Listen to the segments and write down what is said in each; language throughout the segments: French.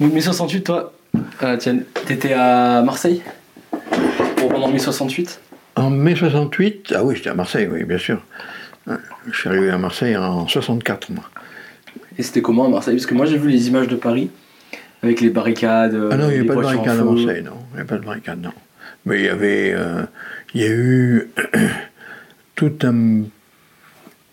Mai 68, toi, euh, tiens, t'étais à Marseille pendant mai 68 En mai 68, ah oui, j'étais à Marseille, oui, bien sûr. Ouais, Je suis arrivé à Marseille en 64, moi. Et c'était comment à Marseille? Parce que moi j'ai vu les images de Paris avec les barricades. Ah non, il n'y avait pas de voitures en barricade à. Marseille, non. Il n'y avait pas de barricade, non. Mais il y avait. euh, il y a eu. tout un.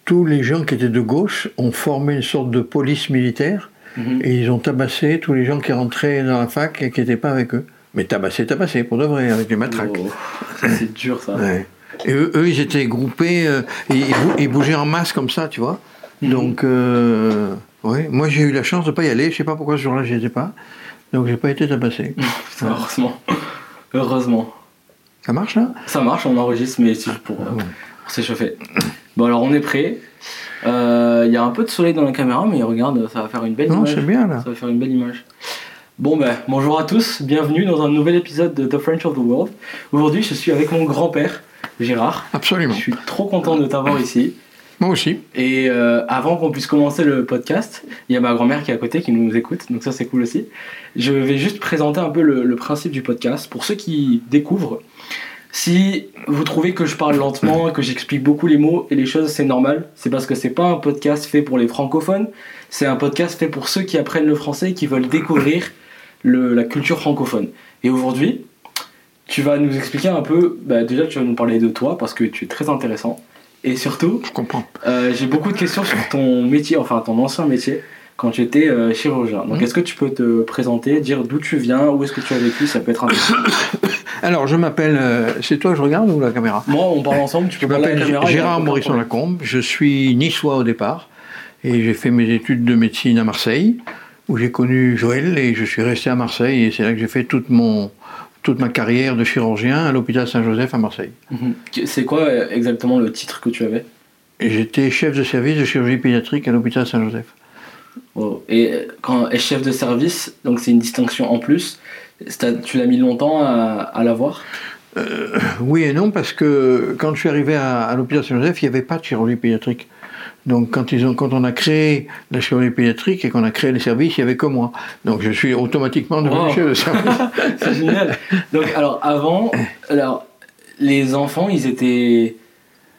Tous les gens qui étaient de gauche ont formé une sorte de police militaire Mhm. et ils ont tabassé tous les gens qui rentraient dans la fac et qui n'étaient pas avec eux. Mais tabassé, tabassé, pour de vrai, avec des matraques. Oh, c'est dur ça. Ouais. Et eux, eux, ils étaient groupés, euh, et ils, bou- ils bougeaient en masse comme ça, tu vois. Mhm. Donc, euh, ouais. moi j'ai eu la chance de ne pas y aller, je sais pas pourquoi ce jour-là j'y étais pas. Donc j'ai pas été tabassé. Putain, heureusement. Heureusement. Ça marche là? Ça marche, on enregistre, mais c'est juste pour, euh, pour s'échauffer. Bon, alors on est prêt. Euh, Il y a un peu de soleil dans la caméra, mais regarde, ça va faire une belle Non, image. c'est bien là. Ça va faire une belle image. Bon ben, bonjour à tous, bienvenue dans un nouvel épisode de The French of the World. Aujourd'hui, je suis avec mon grand-père, Gérard. Absolument. Je suis trop content de t'avoir ici. Moi aussi. Et euh, avant qu'on puisse commencer le podcast, il y a ma grand-mère qui est à côté qui nous écoute, donc ça c'est cool aussi. Je vais juste présenter un peu le, le principe du podcast. Pour ceux qui découvrent, si vous trouvez que je parle lentement, que j'explique beaucoup les mots et les choses, c'est normal. C'est parce que c'est pas un podcast fait pour les francophones, c'est un podcast fait pour ceux qui apprennent le français et qui veulent découvrir le- la culture francophone. Et aujourd'hui, tu vas nous expliquer un peu, bah, déjà tu vas nous parler de toi parce que tu es très intéressant. Et surtout, Je comprends. euh, j'ai beaucoup de questions sur ton métier, enfin ton ancien métier, quand tu étais euh, chirurgien. Donc Mhm. est-ce que tu peux te présenter, dire d'où tu viens, où est-ce que tu as vécu, ça peut être intéressant. Alors je m'appelle. euh, c'est toi que je regarde ou la caméra? Moi, on parle ensemble, tu Je m'appelle Gérard aucun Morisson problème. Lacombe. Je suis niçois au départ et j'ai fait mes études de médecine à Marseille où j'ai connu Joël et je suis resté à Marseille et c'est là que j'ai fait toute mon toute ma carrière de chirurgien à l'hôpital Saint-Joseph à Marseille. Mhm. C'est quoi euh, exactement le titre que tu avais? J'étais chef de service de chirurgie pédiatrique à l'hôpital Saint-Joseph. Et euh, quand est chef de service, donc c'est une distinction en plus, tu l'as mis longtemps à, à l'avoir? Oui et non, parce que quand je suis arrivé à, à l'hôpital Saint-Joseph, il n'y avait pas de chirurgie pédiatrique. Donc quand, ils ont, quand on a créé la chirurgie pédiatrique et qu'on a créé les services, il n'y avait que moi. Donc je suis automatiquement devenu Wow. chef de service. C'est génial. Donc, alors, avant, alors, les enfants, ils étaient,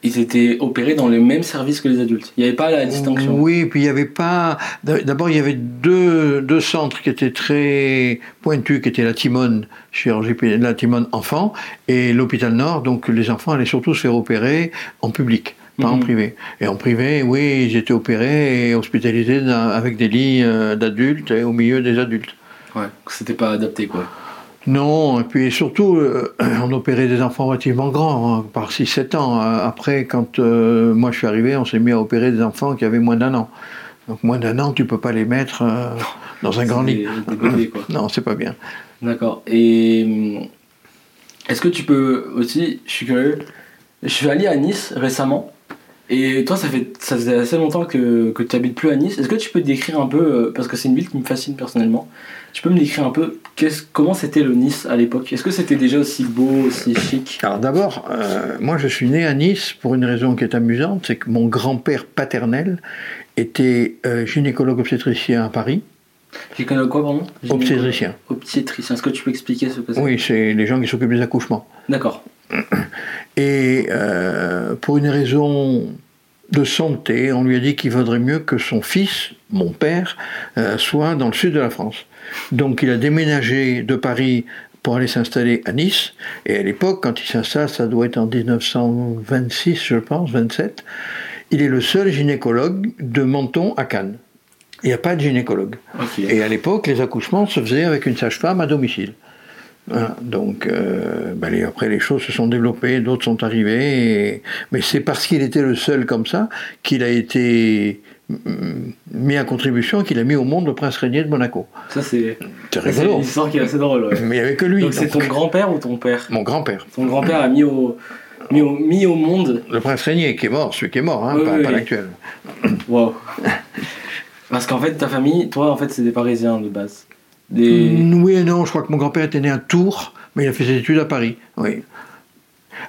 ils étaient opérés dans les mêmes services que les adultes. Il n'y avait pas la distinction. Oui, puis il n'y avait pas... D'abord, il y avait deux, deux centres qui étaient très pointus, qui étaient la Timone, chirurgie la Timone enfant, et l'hôpital Nord. Donc les enfants allaient surtout se faire opérer en public. Pas en Mhm. privé. Et en privé, oui, ils étaient opérés et hospitalisés dans- avec des lits euh, d'adultes et au milieu des adultes. Ouais, c'était pas adapté, quoi. Non, et puis surtout, euh, on opérait des enfants relativement grands, hein, par 6-7 ans. Euh, Après, quand euh, moi je suis arrivé, on s'est mis à opérer des enfants qui avaient moins d'un an. Donc moins d'un an, tu peux pas les mettre euh, dans un grand lit. Des, des bébés, quoi. Non, c'est pas bien. D'accord. Et hum, est-ce que tu peux aussi, je suis curieux, je suis allé à Nice récemment. Et toi, ça, fait, ça faisait assez longtemps que, que tu habites plus à Nice. Est-ce que tu peux décrire un peu, euh, parce que c'est une ville qui me fascine personnellement, tu peux me décrire un peu qu'est-ce- comment c'était le Nice à l'époque? Est-ce que c'était déjà aussi beau, aussi chic? Alors d'abord, euh, moi je suis né à Nice pour une raison qui est amusante, c'est que mon grand-père paternel était euh, gynécologue obstétricien à Paris. Connais quoi, pardon? Obstétricien. Obstétricien. Est-ce que tu peux expliquer ce que c'est? Oui, c'est les gens qui s'occupent des accouchements. D'accord. Et euh, pour une raison de santé, on lui a dit qu'il vaudrait mieux que son fils, mon père, euh, soit dans le sud de la France. Donc il a déménagé de Paris pour aller s'installer à Nice. Et à l'époque, quand il s'installe, ça doit être en 1926, je pense, 27, il est le seul gynécologue de Menton à Cannes. Il n'y a pas de gynécologue. Et à l'époque, les accouchements se faisaient avec une sage-femme à domicile. Voilà. donc euh, ben, les- après les choses se sont développées, d'autres sont arrivés, et- mais c'est parce qu'il était le seul comme ça qu'il a été mm, mis à contribution, qu'il a mis au monde le prince régnier de Monaco. Ça, c'est une histoire qui est assez drôle. ouais. Mais il n'y avait que lui. Donc, c'est ton grand-père ou ton père? Mon grand-père, Ton grand-père a mis au, mis au, mis au monde. le prince régnier qui est mort, celui qui est mort, hein, Oui, pas, oui, pas oui. l'actuel. Waouh. Parce qu'en fait, ta famille, toi, en fait, c'est des Parisiens de base. Des... Oui et non, je crois que mon grand-père était né à Tours, mais il a fait ses études à Paris. Oui.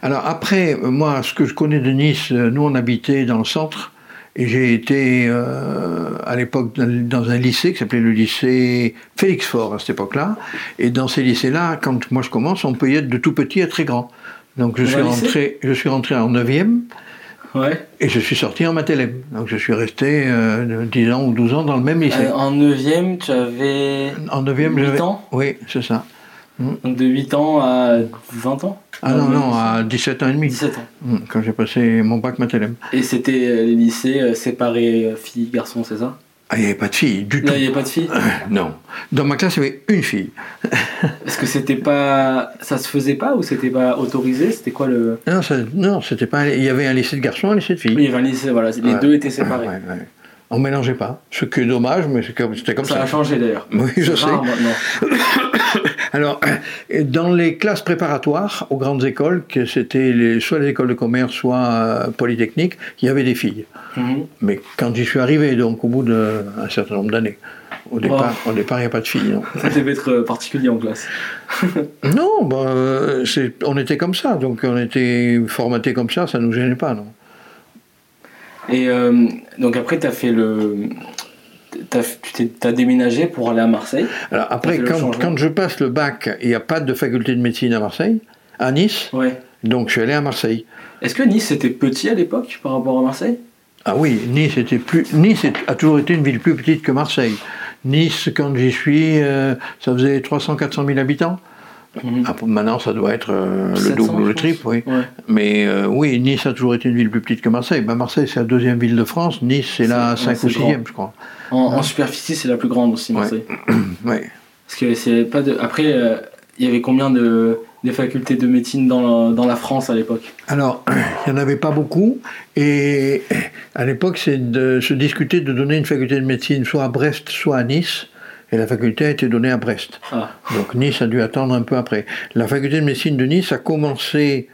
Alors après, euh, moi, ce que je connais de Nice, euh, nous on habitait dans le centre, Et j'ai été euh, à l'époque dans- un lycée qui s'appelait le lycée Félix Faure à cette époque-là. Et dans ces lycées-là, quand moi je commence, on peut y être de tout petit à très grand. Donc je suis rentré, je suis rentré en 9e Ouais. et je suis sorti en Matélème. Donc je suis resté euh, 10 ans ou 12 ans dans le même lycée. Euh, en 9ème, tu avais en 9e, 8 j'avais. ans Oui, c'est ça. Donc de 8 ans à 20 ans Ah non, non, à 17 ans et demi, 17 ans. hum, quand j'ai passé mon bac Matélème. Et c'était euh, les lycées euh, séparés euh, filles, garçons, c'est ça? Ah, il n'y avait pas de filles, du tout. Là, il n'y avait pas de filles Non. Dans ma classe, il y avait une fille. Est-ce que c'était pas. Ça se faisait pas ou c'était pas autorisé? C'était quoi le. Non, ça- non, c'était pas. Il y avait un lycée de garçons, un lycée de filles. Oui, il y avait un lycée, voilà, les Ouais. deux étaient séparés. Ouais, ouais. On mélangeait pas. Ce qui est dommage, mais comme- c'était comme Ça ça. a changé d'ailleurs. Oui, je sais. rare. Alors, dans les classes préparatoires aux grandes écoles, que c'était les- soit les écoles de commerce, soit euh, polytechniques, il y avait des filles. Mhm. Mais quand j'y suis arrivé, donc au bout d'un certain nombre d'années, au départ, au départ, il n'y a pas de filles. Non, Ça devait être euh, particulier en classe. non bah, euh, on était comme ça, donc on était formaté comme ça, ça ne nous gênait pas, non. Et euh, donc après, tu as fait le. t'as- tu déménagé pour aller à Marseille. Alors après, quand, quand je passe le bac, il n'y a pas de faculté de médecine à Marseille, à Nice, Ouais. donc je suis allé à Marseille. Est-ce que Nice était petit à l'époque par rapport à Marseille? Ah oui, Nice, était plus, nice a toujours été une ville plus petite que Marseille. Nice, quand j'y suis, euh, ça faisait 300-400 000 habitants. Mhm. Ah, maintenant, ça doit être euh, le 700, double ou le triple, oui. Ouais. Mais euh, oui, Nice a toujours été une ville plus petite que Marseille. Ben, Marseille, c'est la deuxième ville de France. Nice, c'est la C'est- ouais, 5 ou c'est 6e, je crois. En, en superficie, c'est la plus grande aussi. Marseille. Ouais. Parce que c'est pas de. Après, euh, il y avait combien de, de facultés de médecine dans la, dans la France à l'époque? Alors, il n'y en avait pas beaucoup. Et à l'époque, c'est de se discuter de donner une faculté de médecine soit à Brest, soit à Nice. Et la faculté a été donnée à Brest. Ah, Donc Nice a dû attendre un peu après. La faculté de médecine de Nice a commencé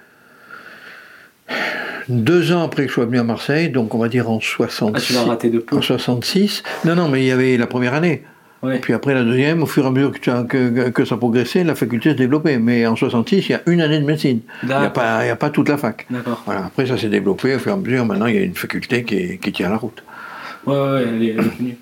deux ans après que je sois venu à Marseille, donc on va dire en ah tu 66. l'as raté de peu. en 66. Non, non, mais il y avait la première année. Ouais. Puis après la deuxième, au fur et à mesure que, ça progressait, la faculté se développait. Mais en 66, il y a une année de médecine. Il n'y a, pas- a toute la fac. D'accord. Voilà. Après, ça s'est développé au fur et à mesure. Maintenant, il y a une faculté qui, est- qui tient la route. Ouais, ouais, elle est, elle est.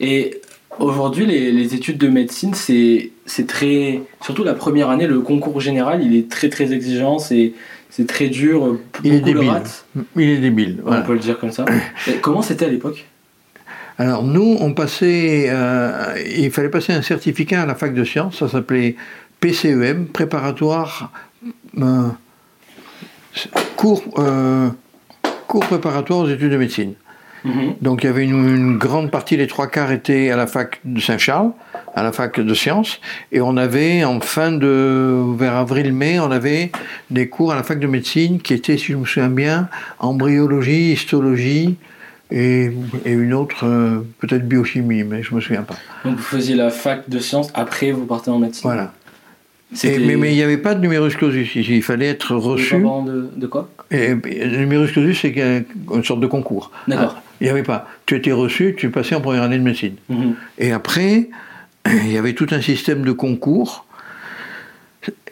Et aujourd'hui, les, les études de médecine, c'est c'est très. Surtout la première année, le concours général, il est très très exigeant, c'est c'est très dur. euh, Il est débile. ratent, Il est débile. voilà. On peut le dire comme ça. Et comment c'était à l'époque? Alors nous, on passait, euh, il fallait passer un certificat à la fac de sciences, ça s'appelait PCEM, préparatoire, euh, cours, euh, cours préparatoire aux études de médecine. Mhm. Donc il y avait une, une grande partie, les trois quarts étaient à la fac de Saint-Charles, à la fac de sciences, et on avait en fin de, vers avril-mai, on avait des cours à la fac de médecine qui étaient, si je me souviens bien, embryologie, histologie, et, et une autre, euh, peut-être biochimie, mais je me souviens pas. Donc vous faisiez la fac de sciences, après vous partez en médecine. Voilà. Et- mais mais il n'y avait pas de numerus clausus ici, il fallait être reçu. De, de quoi? Et, et le numerus clausus, c'est une sorte de concours. D'accord. Il n'y avait pas. Tu étais reçu, tu passais en première année de médecine. Mhm. Et après, il y avait tout un système de concours.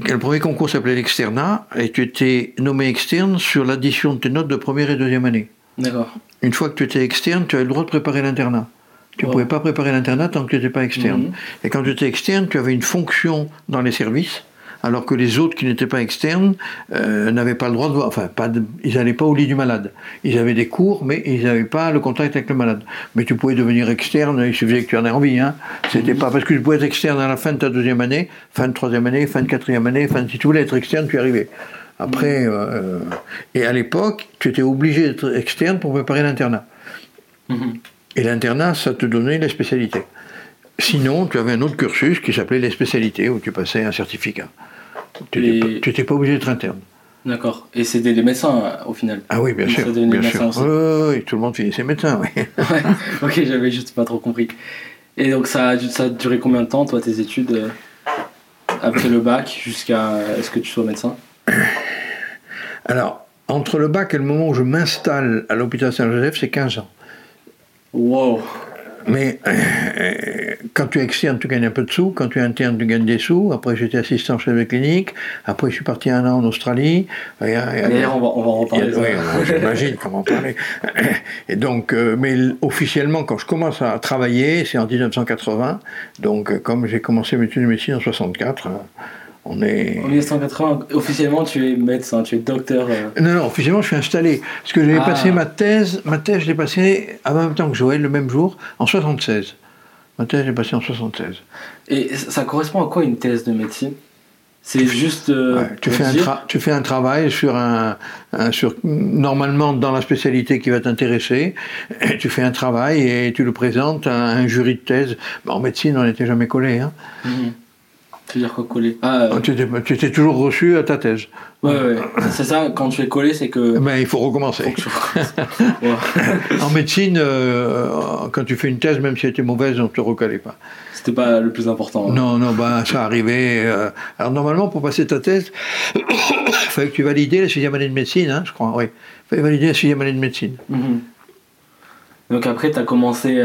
Le premier concours s'appelait l'externat, et tu étais nommé externe sur l'addition de tes notes de première et deuxième année. D'accord. Une fois que tu étais externe, tu avais le droit de préparer l'internat. Tu ne Wow. pouvais pas préparer l'internat tant que tu n'étais pas externe. Mhm. Et quand tu étais externe, tu avais une fonction dans les services, alors que les autres qui n'étaient pas externes euh, n'avaient pas le droit de voir. Enfin, pas de- ils n'allaient pas au lit du malade. Ils avaient des cours, mais ils n'avaient pas le contact avec le malade. Mais tu pouvais devenir externe, il suffisait que tu en aies envie. Hein. C'était pas parce que tu pouvais être externe à la fin de ta deuxième année, fin de troisième année, fin de quatrième année, fin de, si tu voulais être externe, tu y arrivais. Après, euh, et à l'époque, tu étais obligé d'être externe pour préparer l'internat. Mhm. Et l'internat, ça te donnait les spécialités. Sinon, tu avais un autre cursus qui s'appelait les spécialités, où tu passais un certificat. Tu Et- n'étais pas obligé d'être interne. D'accord. Et c'était des médecins euh, au final. Ah oui, bien Donc, sûr. ça Bien sûr. aussi. Oui, tout le monde finissait médecin, oui. Ouais. ok, j'avais juste pas trop compris. Et donc ça a, ça a duré combien de temps, toi, tes études euh, après le bac jusqu'à est-ce que tu sois médecin? Alors, entre le bac et le moment où je m'installe à l'hôpital Saint-Joseph, c'est 15 ans. Wow. Mais euh, quand tu es externe, tu gagnes un peu de sous. Quand tu es interne, tu gagnes des sous. Après, j'étais assistant chef de clinique. Après, je suis parti un an en Australie. D'ailleurs, on va, on va en reparler. Oui, j'imagine comment en parler. Et donc, euh, mais officiellement, quand je commence à travailler, c'est en 1980. Donc, euh, comme j'ai commencé mes études de médecine en 64, on est... En 1980, officiellement, tu es médecin, tu es docteur. Euh. Non, non, officiellement, je suis installé. Parce que j'avais ah. passé ma thèse, ma thèse, je l'ai passée en même temps que Joël, le même jour, en 76. Ma thèse, je l'ai passée en 76. Et ça correspond à quoi une thèse de médecine? C'est juste. Euh, tu, fais un tu fais un travail sur un, sur normalement dans la spécialité qui va t'intéresser. Tu fais un travail et tu le présentes à un jury de thèse. en médecine, on n'était jamais collé. Hein. Mhm. Veux dire quoi coller? Ah, euh, tu, étais, toujours reçu à ta thèse. Ouais, ouais. c'est ça, quand tu es collé, c'est que. Ben, il faut recommencer. en médecine, euh, quand tu fais une thèse, même si elle était mauvaise, on ne te recalait pas. C'était pas le plus important. Hein. Non, non, bah, ça arrivait. Euh. Alors, normalement, pour passer ta thèse, il fallait que tu valides la sixième année de médecine, hein, je crois, oui. Il fallait valider la sixième année de médecine. Mhm. Donc, après, tu as commencé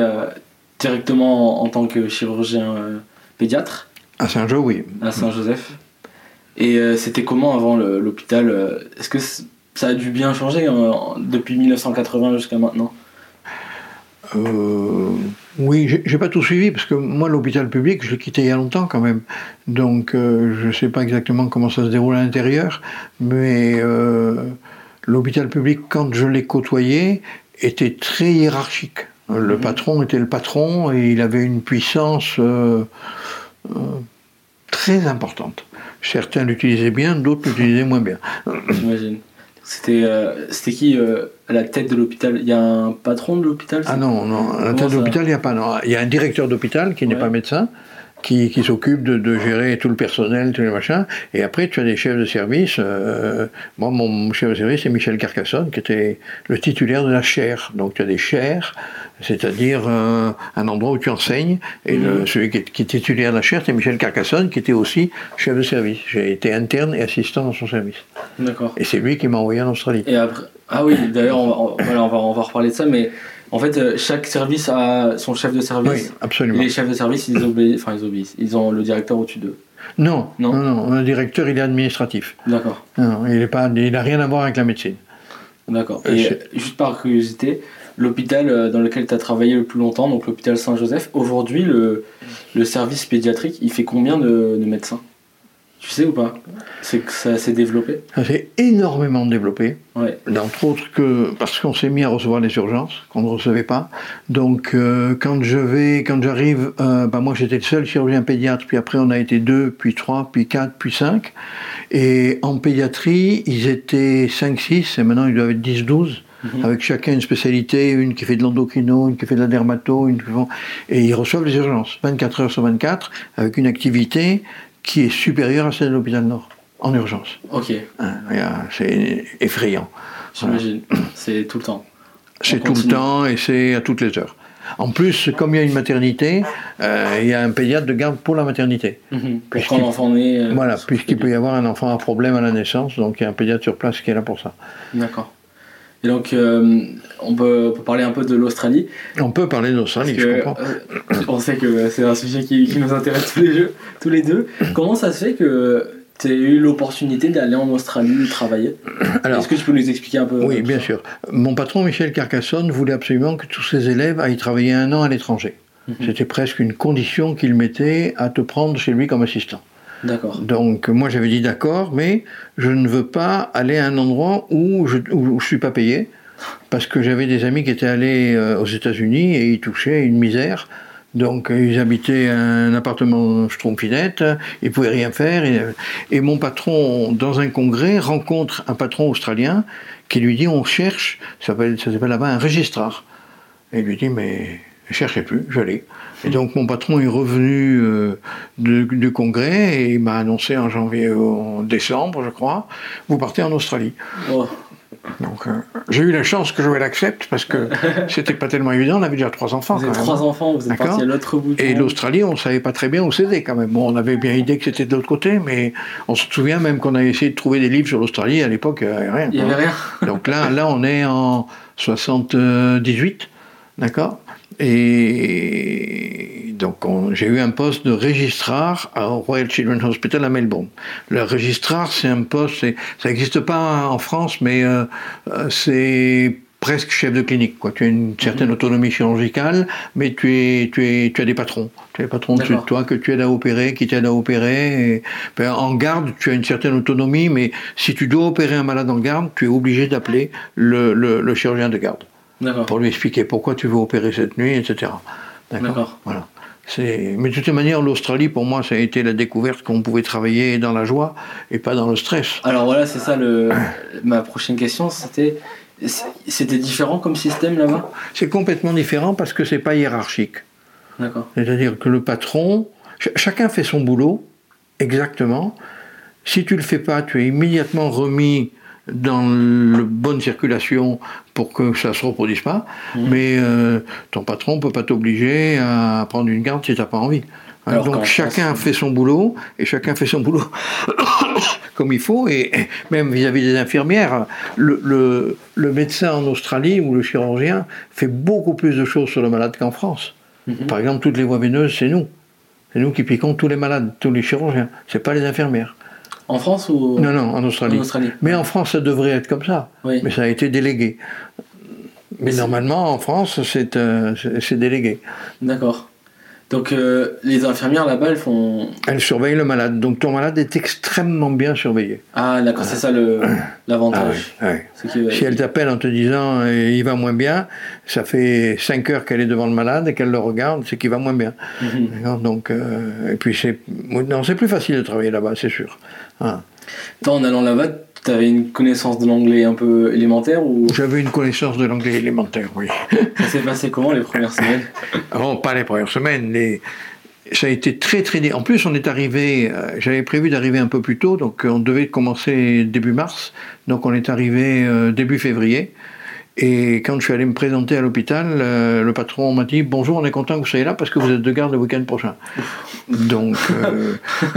directement en, tant que chirurgien pédiatre à Saint-Joseph, oui. À Saint-Joseph. Et euh, c'était comment avant l'hôpital euh, Est-ce que ça a dû bien changer hein, depuis 1980 jusqu'à maintenant? Euh, Oui, j'ai pas tout suivi parce que moi, l'hôpital public, je l'ai quitté il y a longtemps quand même. Donc, je ne sais pas exactement comment ça se déroule à l'intérieur, mais l'hôpital public, quand je l'ai côtoyé, était très hiérarchique. Le mhm. patron était le patron et il avait une puissance euh, très importante. Certains l'utilisaient bien, d'autres l'utilisaient moins bien. J'imagine. C'était euh, c'était qui euh, à la tête de l'hôpital? Il y a un patron de l'hôpital Ah non, non, à la tête de l'hôpital, il n'y a pas. Non. Il y a un directeur d'hôpital qui n'est pas médecin, qui, qui s'occupe de, de, gérer tout le personnel, tous les machins. Et après, tu as des chefs de service. moi, mon chef de service, c'est Michel Carcassonne, qui était le titulaire de la chaire. Donc, tu as des chaires c'est-à-dire euh, un endroit où tu enseignes. Et le, mhm. celui qui est, titulaire de la chaire, c'est Michel Carcassonne, qui était aussi chef de service. J'ai été interne et assistant dans son service. D'accord. Et c'est lui qui m'a envoyé en Australie. Et après, ah oui, d'ailleurs, on, va, on, va, on va reparler de ça, mais en fait, euh, chaque service a son chef de service. Oui, absolument. Et les chefs de service, ils obéissent, enfin, ils obéissent. Ils ont le directeur au-dessus d'eux. Non, non, non, Le directeur, il est administratif. D'accord. Non, il n'a rien à voir avec la médecine. D'accord. Et juste par curiosité, l'hôpital euh, dans lequel tu as travaillé le plus longtemps, donc l'hôpital Saint-Joseph, aujourd'hui, le, le, service pédiatrique, il fait combien de, de médecins? Tu sais ou pas C'est que ça s'est développé Ça s'est énormément développé. Ouais. Entre autres que parce qu'on s'est mis à recevoir les urgences qu'on ne recevait pas. Donc euh, quand je vais, quand j'arrive, euh, bah moi j'étais le seul chirurgien pédiatre, puis après on a été deux, puis trois, puis quatre, puis cinq. Et en pédiatrie, ils étaient 5-6, et maintenant ils doivent être 10-12. Mhm. avec chacun une spécialité, une qui fait de l'endocrino, une qui fait de la dermato, une qui et ils reçoivent les urgences 24 heures sur 24 avec une activité qui est supérieure à celle de l'hôpital Nord en urgence. Ok. Hein, c'est effrayant. J'imagine. C'est tout le temps. C'est tout le temps et c'est à toutes les heures. En plus, comme il y a une maternité, euh, il y a un pédiatre de garde pour la maternité. Mhm. quand l'enfant naît. Euh, voilà, puisqu'il peut y avoir un enfant à problème à la naissance, donc il y a un pédiatre sur place qui est là pour ça. D'accord. Et donc, euh, on, peut, parler un peu de l'Australie. On peut parler de l'Australie, je comprends. Euh, on sait que c'est un sujet qui, nous intéresse tous les, tous les deux. Comment ça se fait que tu as eu l'opportunité d'aller en Australie travailler? Est-ce que tu peux nous expliquer un peu Oui, bien sûr. Mon patron, Michel Carcassonne, voulait absolument que tous ses élèves aillent travailler un an à l'étranger. Mhm. C'était presque une condition qu'il mettait à te prendre chez lui comme assistant. D'accord. Donc moi j'avais dit d'accord, mais je ne veux pas aller à un endroit où je ne suis pas payé, parce que j'avais des amis qui étaient allés euh, aux États-Unis et ils touchaient une misère. Donc ils habitaient un appartement schtroumpfinette, ils pouvaient rien faire. Et, mon patron, dans un congrès, rencontre un patron australien qui lui dit on cherche, ça s'appelle là-bas un registrar. Et il lui dit mais je cherchais plus, j'allais. Et donc mon patron est revenu euh, du, congrès et il m'a annoncé en janvier, en décembre, je crois, vous partez en Australie. Oh. Donc euh, j'ai eu la chance que Joël accepte parce que c'était pas tellement évident. On avait déjà trois enfants. Vous avez trois enfants, vous êtes parti à l'autre bout. Et l'Australie, on savait pas très bien où c'était quand même. Bon, on avait bien idée que c'était de l'autre côté, mais on se souvient même qu'on avait essayé de trouver des livres sur l'Australie. À l'époque, il n'y avait rien. Il n'y avait rien. Donc là, là, on est en 78. D'accord Et donc, on- j'ai eu un poste de registrar au Royal Children's Hospital à Melbourne. Le registrar, c'est un poste, ça n'existe pas en France, mais euh, euh, c'est presque chef de clinique. Quoi. Tu as une certaine autonomie chirurgicale, mais tu, es, tu, es, tu as des patrons. Tu as des patrons dessus de toi que tu aides à opérer, qui t'aident à opérer. Et, ben, en garde, tu as une certaine autonomie, mais si tu dois opérer un malade en garde, tu es obligé d'appeler le, le- le chirurgien de garde. Pour lui expliquer pourquoi tu veux opérer cette nuit, etc. D'accord. Voilà. Mais de toute manière, l'Australie, pour moi, ça a été la découverte qu'on pouvait travailler dans la joie et pas dans le stress. Alors voilà, c'est ça le ma prochaine question, c'était c'était différent comme système là-bas? C'est complètement différent parce que c'est pas hiérarchique. D'accord. C'est-à-dire que le patron, ch- chacun fait son boulot exactement. Si tu le fais pas, tu es immédiatement remis dans la bonne circulation pour que ça se reproduise pas. Mhm. Mais euh, ton patron peut pas t'obliger à prendre une garde si t'as pas envie. Hein, Alors Donc chacun fait son boulot et chacun fait son boulot comme il faut et même vis-à-vis des infirmières, le, le- le médecin en Australie ou le chirurgien fait beaucoup plus de choses sur le malade qu'en France. Mhm. Par exemple, toutes les voies veineuses, c'est nous. C'est nous qui piquons tous les malades, tous les chirurgiens. C'est pas les infirmières. En France ou Non, non, en en Australie. Mais en France, ça devrait être comme ça. Oui. Mais ça a été délégué. Mais normalement, en France, c'est euh, délégué. D'accord. Donc euh, les infirmières là-bas, elles font Elle surveille le malade. Donc ton malade est extrêmement bien surveillé. Ah d'accord, c'est ça le l'avantage. Ah Si elle t'appelle en te disant euh, il va moins bien, ça fait 5 heures qu'elle est devant le malade et qu'elle le regarde, c'est qu'il va moins bien. Mhm. Donc, euh, et puis c'est non, c'est plus facile de travailler là-bas, c'est sûr. Ah. Toi, en allant là-bas, t'avais une connaissance de l'anglais un peu élémentaire ou? J'avais une connaissance de l'anglais élémentaire, oui. ça s'est passé comment les premières semaines? Oh, pas les premières semaines, les... ça a été très très... En plus, on est arrivé, euh, j'avais prévu d'arriver un peu plus tôt, donc on devait commencer début mars, donc on est arrivé euh, début février. Et quand je suis allé me présenter à l'hôpital, euh, le patron m'a dit Bonjour, on est content que vous soyez là parce que vous êtes de garde le week-end prochain. Donc, euh,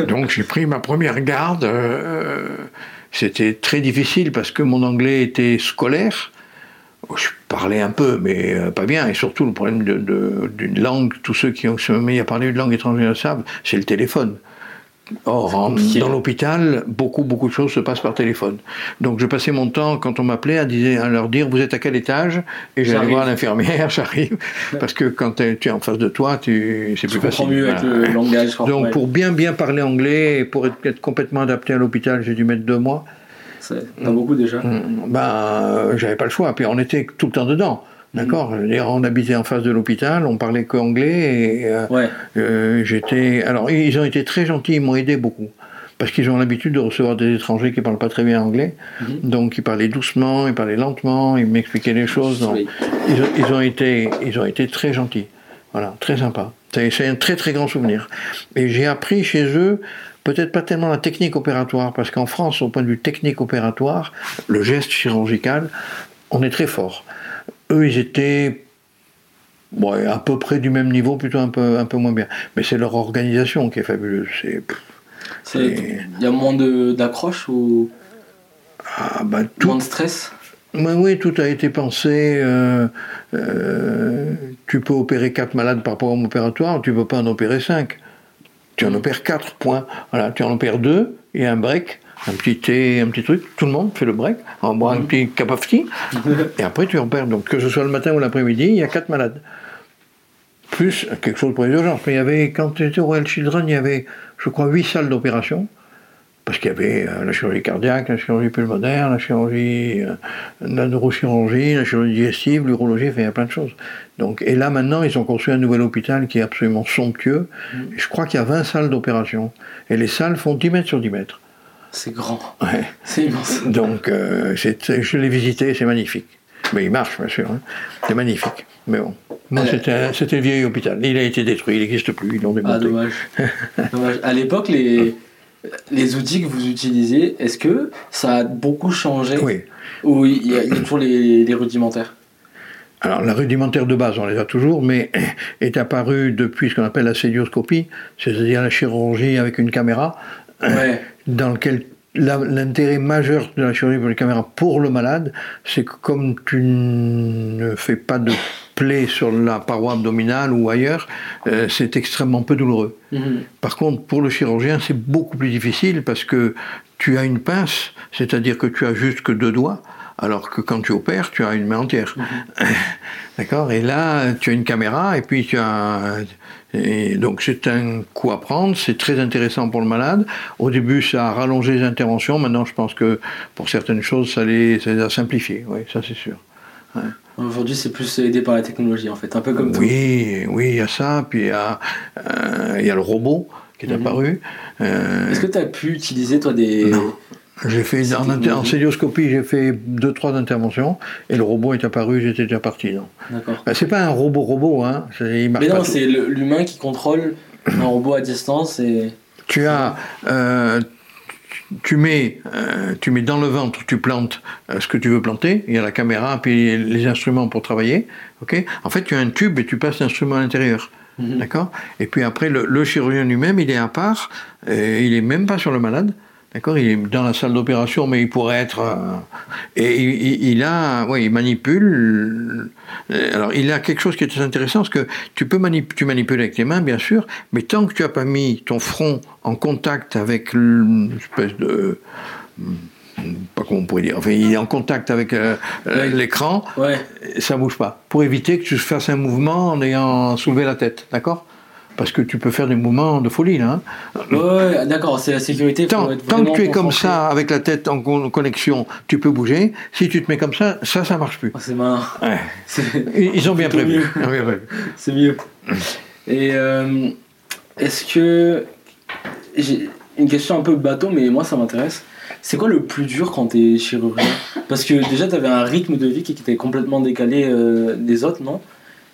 donc j'ai pris ma première garde. euh, C'était très difficile parce que mon anglais était scolaire. Je parlais un peu, mais pas bien. Et surtout, le problème d'une langue, tous ceux qui ont se mis à parler une langue étrangère le savent, c'est le téléphone. Or, compliqué. dans l'hôpital, beaucoup, beaucoup de choses se passent par téléphone. Donc, je passais mon temps, quand on m'appelait, à, leur dire Vous êtes à quel étage? Et j'allais voir l'infirmière, j'arrive. Parce que quand tu es en face de toi, tu, c'est plus facile. mieux avec le langage. Donc, pour bien, bien parler anglais et pour être, être complètement adapté à l'hôpital, j'ai dû mettre deux mois. C'est- T'as beaucoup déjà. Ben, j'avais pas le choix. Puis on était tout le temps dedans. D'accord On habitait en face de l'hôpital, on parlait que anglais. Et, euh, Ouais. euh, j'étais. Alors, ils ont été très gentils, ils m'ont aidé beaucoup. Parce qu'ils ont l'habitude de recevoir des étrangers qui parlent pas très bien anglais. Mhm. Donc, ils parlaient doucement, ils parlaient lentement, ils m'expliquaient les choses. Donc, Oui. ils, ont, ils ont été, ils ont été très gentils. Voilà, très sympa. C'est c'est un très très grand souvenir. Et j'ai appris chez eux, peut-être pas tellement la technique opératoire, parce qu'en France, au point de vue technique opératoire, le geste chirurgical, on est très fort. Eux, ils étaient à peu près du même niveau, plutôt un peu, un peu moins bien. Mais c'est leur organisation qui est fabuleuse. C'est, Il y a moins de- d'accroche ou ah, bah, tout, moins de stress? Oui, oui, tout a été pensé. euh, euh, tu peux opérer 4 malades par programme opératoire, tu ne peux pas en opérer 5. Tu en opères 4, point. Voilà, tu en opères 2 et un break, un petit thé, un petit truc. Tout le monde fait le break, on boit un petit cup of tea, et après tu opères. Donc que ce soit le matin ou l'après-midi, il y a 4 malades. Plus quelque chose pour les urgences. Mais il y avait, quand j'étais au Royal Children, il y avait, je crois, 8 salles d'opération. Parce qu'il y avait euh, la chirurgie cardiaque, la chirurgie pulmonaire, la chirurgie, euh, la neurochirurgie, la chirurgie digestive, l'urologie, enfin, il y a plein de choses. Donc, et là maintenant, ils ont construit un nouvel hôpital qui est absolument somptueux. Et je crois qu'il y a 20 salles d'opération. Et les salles font 10 mètres sur 10 mètres. C'est grand. Ouais. C'est immense. Donc, euh, je l'ai visité, c'est magnifique. Mais il marche, bien sûr. hein. C'est magnifique. Mais bon. C'était le vieil hôpital. Il a été détruit, il n'existe plus, ils l'ont démonté. Ah, dommage. dommage. À l'époque, les, les outils que vous utilisiez, est-ce que ça a beaucoup changé Oui. Ou il y, a, il y a toujours les, les rudimentaires Alors, la rudimentaire de base, on les a toujours, mais est apparue depuis ce qu'on appelle la célioscopie, c'est-à-dire la chirurgie avec une caméra, Ouais. Dans lequel l'intérêt majeur de la chirurgie pour les caméras pour le malade, c'est que comme tu ne fais pas de plaie sur la paroi abdominale ou ailleurs, euh, c'est extrêmement peu douloureux. Mhm. Par contre, pour le chirurgien, c'est beaucoup plus difficile parce que tu as une pince, c'est-à-dire que tu as juste que deux doigts, alors que quand tu opères, tu as une main entière. D'accord Et là, tu as une caméra et puis tu as. et donc c'est un coup à prendre, c'est très intéressant pour le malade. Au début, ça a rallongé les interventions. Maintenant, je pense que pour certaines choses, ça les, ça les a simplifiées. Oui, ça c'est sûr. Aujourd'hui, c'est plus aidé par la technologie, en fait, un peu comme tout. Oui, oui, il y a ça. Puis il y a, euh, il y a le robot qui est Mhm. apparu. Euh, Est-ce que tu as pu utiliser, toi, des. Non. J'ai fait en, inter- en célioscopie, j'ai fait deux trois interventions et le robot est apparu, j'étais déjà parti. D'accord. Ben, c'est pas un robot robot, hein. Il Mais non, c'est l'humain qui contrôle un robot à distance et. Tu as, euh, tu mets, euh, tu mets dans le ventre, tu plantes euh, ce que tu veux planter. Il y a la caméra, puis les instruments pour travailler. Ok? En fait, tu as un tube et tu passes l'instrument à l'intérieur. Mhm. D'accord? Et puis après, le, le chirurgien lui-même, il est à part, il est même pas sur le malade. D'accord Il est dans la salle d'opération, mais il pourrait être. euh, et il, a. Ouais, il manipule. euh, Alors, il a quelque chose qui est très intéressant, parce que tu peux manip- tu manipules avec tes mains, bien sûr, mais tant que tu n'as pas mis ton front en contact avec une espèce de. hmm, Pas comment on pourrait dire. Enfin, il est en contact avec euh, l'écran, Ouais. ça bouge pas. Pour éviter que tu fasses un mouvement en ayant soulevé la tête, d'accord? Parce que tu peux faire des mouvements de folie là. hein. Ouais, d'accord, c'est la sécurité. Tant, que tu es comme ça, avec la tête en con- connexion, tu peux bouger. Si tu te mets comme ça, ça, ça marche plus. Oh, c'est malin. Ouais. Ils ont bien prévu. C'est mieux. Et euh, est-ce que. J'ai une question un peu bateau, mais moi ça m'intéresse. C'est quoi le plus dur quand t'es chirurgien? Parce que déjà t'avais un rythme de vie qui était complètement décalé euh, des autres, non?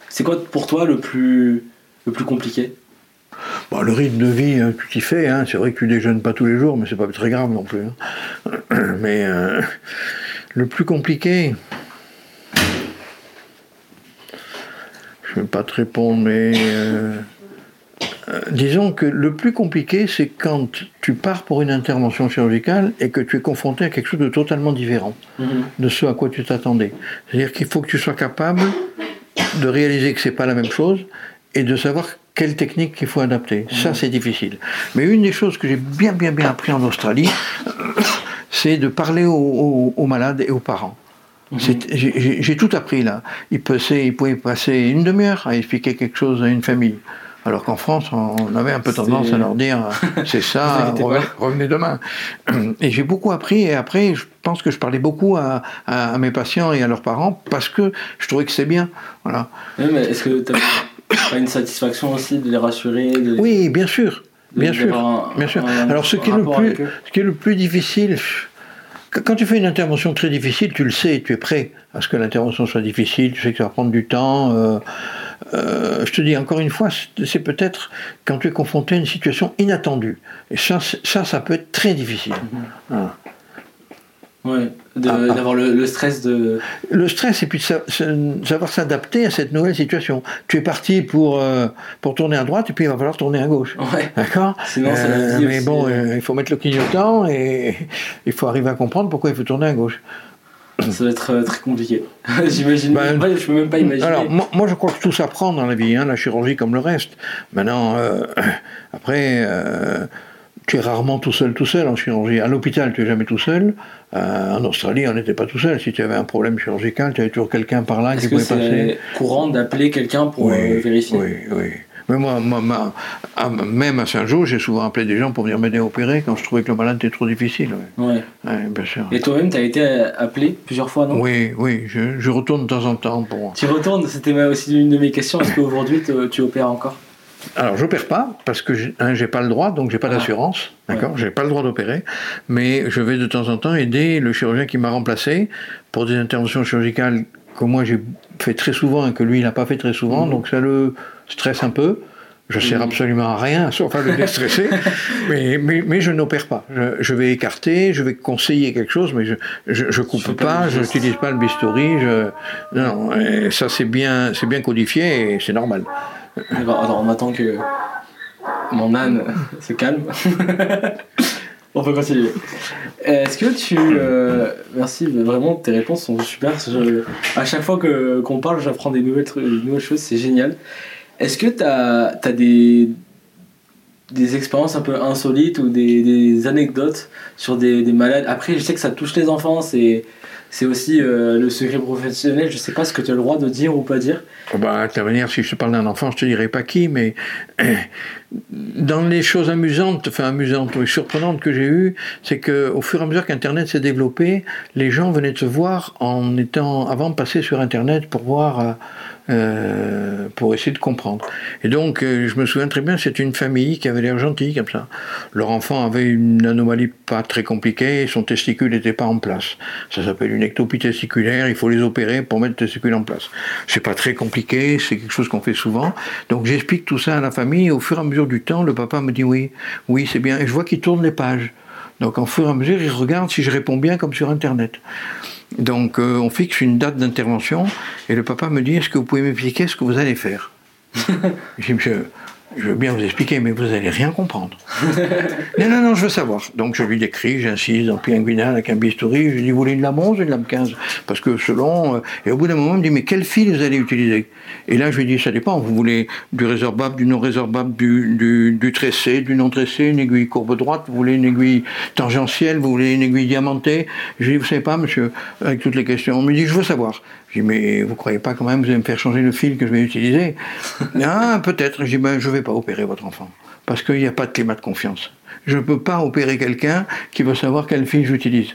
C'est quoi pour toi le plus, le plus compliqué Bon, le rythme de vie, hein, tu t'y fais. Hein. C'est vrai que tu déjeunes pas tous les jours, mais c'est pas très grave non plus. hein. Mais euh, le plus compliqué. Je ne vais pas te répondre, mais. euh, euh, disons que le plus compliqué, c'est quand tu pars pour une intervention chirurgicale et que tu es confronté à quelque chose de totalement différent de ce à quoi tu t'attendais. C'est-à-dire qu'il faut que tu sois capable de réaliser que c'est pas la même chose et de savoir quelle technique il faut adapter. Ça, c'est difficile. Mais une des choses que j'ai bien, bien, bien appris en Australie, c'est de parler aux, aux- aux malades et aux parents. C'est- J'ai tout appris là. Il, passait, il pouvait passer une demi-heure à expliquer quelque chose à une famille. Alors qu'en France, on avait un peu tendance à leur dire c'est ça, revenez, demain. Et j'ai beaucoup appris et après, je pense que je parlais beaucoup à, à- à mes patients et à leurs parents parce que je trouvais que c'est bien. Voilà. Est-ce que pas une satisfaction aussi de les rassurer de, Oui, bien sûr. Bien sûr. un- Bien sûr. un Alors ce qui, est le plus, ce qui est le plus difficile, qu- quand tu fais une intervention très difficile, tu le sais, tu es prêt à ce que l'intervention soit difficile, tu sais que ça va prendre du temps. euh, euh, je te dis encore une fois, c'est peut-être quand tu es confronté à une situation inattendue. Et ça, ça, ça peut être très difficile. Voilà. Ouais, Ah, ah. d'avoir le, le stress de. Le stress et puis de sa- sa- savoir s'adapter à cette nouvelle situation. Tu es parti pour, euh, pour tourner à droite et puis il va falloir tourner à gauche. Ouais. D'accord? Euh, Mais aussi, bon, euh. il faut mettre le clignotant et il faut arriver à comprendre pourquoi il faut tourner à gauche. Ça va être très compliqué. J'imagine. En fait, je peux même pas imaginer. Alors, moi, moi, je crois que tout s'apprend dans la vie, hein, la chirurgie comme le reste. Maintenant, après, tu es rarement tout seul, tout seul en chirurgie. À l'hôpital, tu es jamais tout seul. Euh, en Australie, on n'était pas tout seul. Si tu avais un problème chirurgical, tu avais toujours quelqu'un par là qui pouvait passer. c'est courant d'appeler quelqu'un pour euh, vérifier Oui, oui. Mais moi, moi, ma- à- même à Saint-Jean, j'ai souvent appelé des gens pour venir m'aider à opérer quand je trouvais que le malade était trop difficile. oui. Ouais. Ouais, bien sûr. Et toi-même, t'as été euh, appelé plusieurs fois, non? Oui, oui, je, je retourne de temps en temps pour. Tu retournes, c'était aussi une de mes questions. Est-ce qu'aujourd'hui, tu opères encore? Alors, j'opère pas parce que j'ai hein, j'ai pas le droit, donc j'ai pas Ah. d'assurance, d'accord? J'ai pas le droit d'opérer, mais je vais de temps en temps aider le chirurgien qui m'a remplacé pour des interventions chirurgicales que moi j'ai fait très souvent et que lui il n'a pas fait très souvent, Mhm. donc ça le stresse un peu. Je sers Mhm. absolument à rien, sauf à le déstresser, mais, mais, mais je n'opère pas. Je, je vais écarter, je vais conseiller quelque chose, mais je je, je coupe pas je n'utilise pas le bistouri. Je, non, ça c'est bien, c'est bien codifié et c'est normal. Alors, on attend que mon âne se calme. On peut continuer. Est-ce que tu. euh, merci, vraiment, tes réponses sont super. À chaque fois que- qu'on parle, j'apprends des nouvelles, tru- des nouvelles choses, c'est génial. Est-ce que tu as, des, des expériences un peu insolites ou des, des anecdotes sur des, des malades? Après, je sais que ça touche les enfants, c'est. C'est aussi euh, le secret professionnel, je sais pas ce que tu as le droit de dire ou pas dire. Oh bah, à ta manière, si je te parle d'un enfant, je te dirai pas qui, mais dans les choses amusantes, enfin amusantes ou surprenantes que j'ai eues, c'est que au fur et à mesure qu'Internet s'est développé, les gens venaient te voir en étant avant de passer sur Internet pour voir, euh, euh, pour essayer de comprendre. Et donc, euh, je me souviens très bien, c'est une famille qui avait l'air gentille comme ça. Leur enfant avait une anomalie pas très compliquée, et son testicule n'était pas en place. Ça s'appelle une ectopie testiculaire. Il faut les opérer pour mettre le testicule en place. C'est pas très compliqué, c'est quelque chose qu'on fait souvent. Donc j'explique tout ça à la famille. Et au fur et à mesure du temps, le papa me dit oui, oui, c'est bien. Et je vois qu'il tourne les pages. Donc en fur et à mesure, il regarde si je réponds bien comme sur Internet. Donc euh, on fixe une date d'intervention et le papa me dit est-ce que vous pouvez m'expliquer ce que vous allez faire? Monsieur, je veux bien vous expliquer, mais vous allez rien comprendre. non, non, non, je veux savoir. Donc je lui décris, j'insiste dans Pinguinal avec un bistouri, je lui dis vous voulez une lame 11 ou une lame 15 Parce que selon. euh, et au bout d'un moment, il me dit mais quel fil vous allez utiliser? Et là je lui dis ça dépend, vous voulez du résorbable, du non résorbable, du, du, du tressé, du non tressé, une aiguille courbe droite, vous voulez une aiguille tangentielle, vous voulez une aiguille diamantée? Je lui dis vous savez pas monsieur, avec toutes les questions. On me dit je veux savoir. Je dis mais vous croyez pas quand même que vous allez me faire changer le fil que je vais utiliser? Ah peut-être. Je dis ben je vais pas opérer votre enfant parce qu'il n'y a pas de climat de confiance. Je ne peux pas opérer quelqu'un qui veut savoir quel fil j'utilise.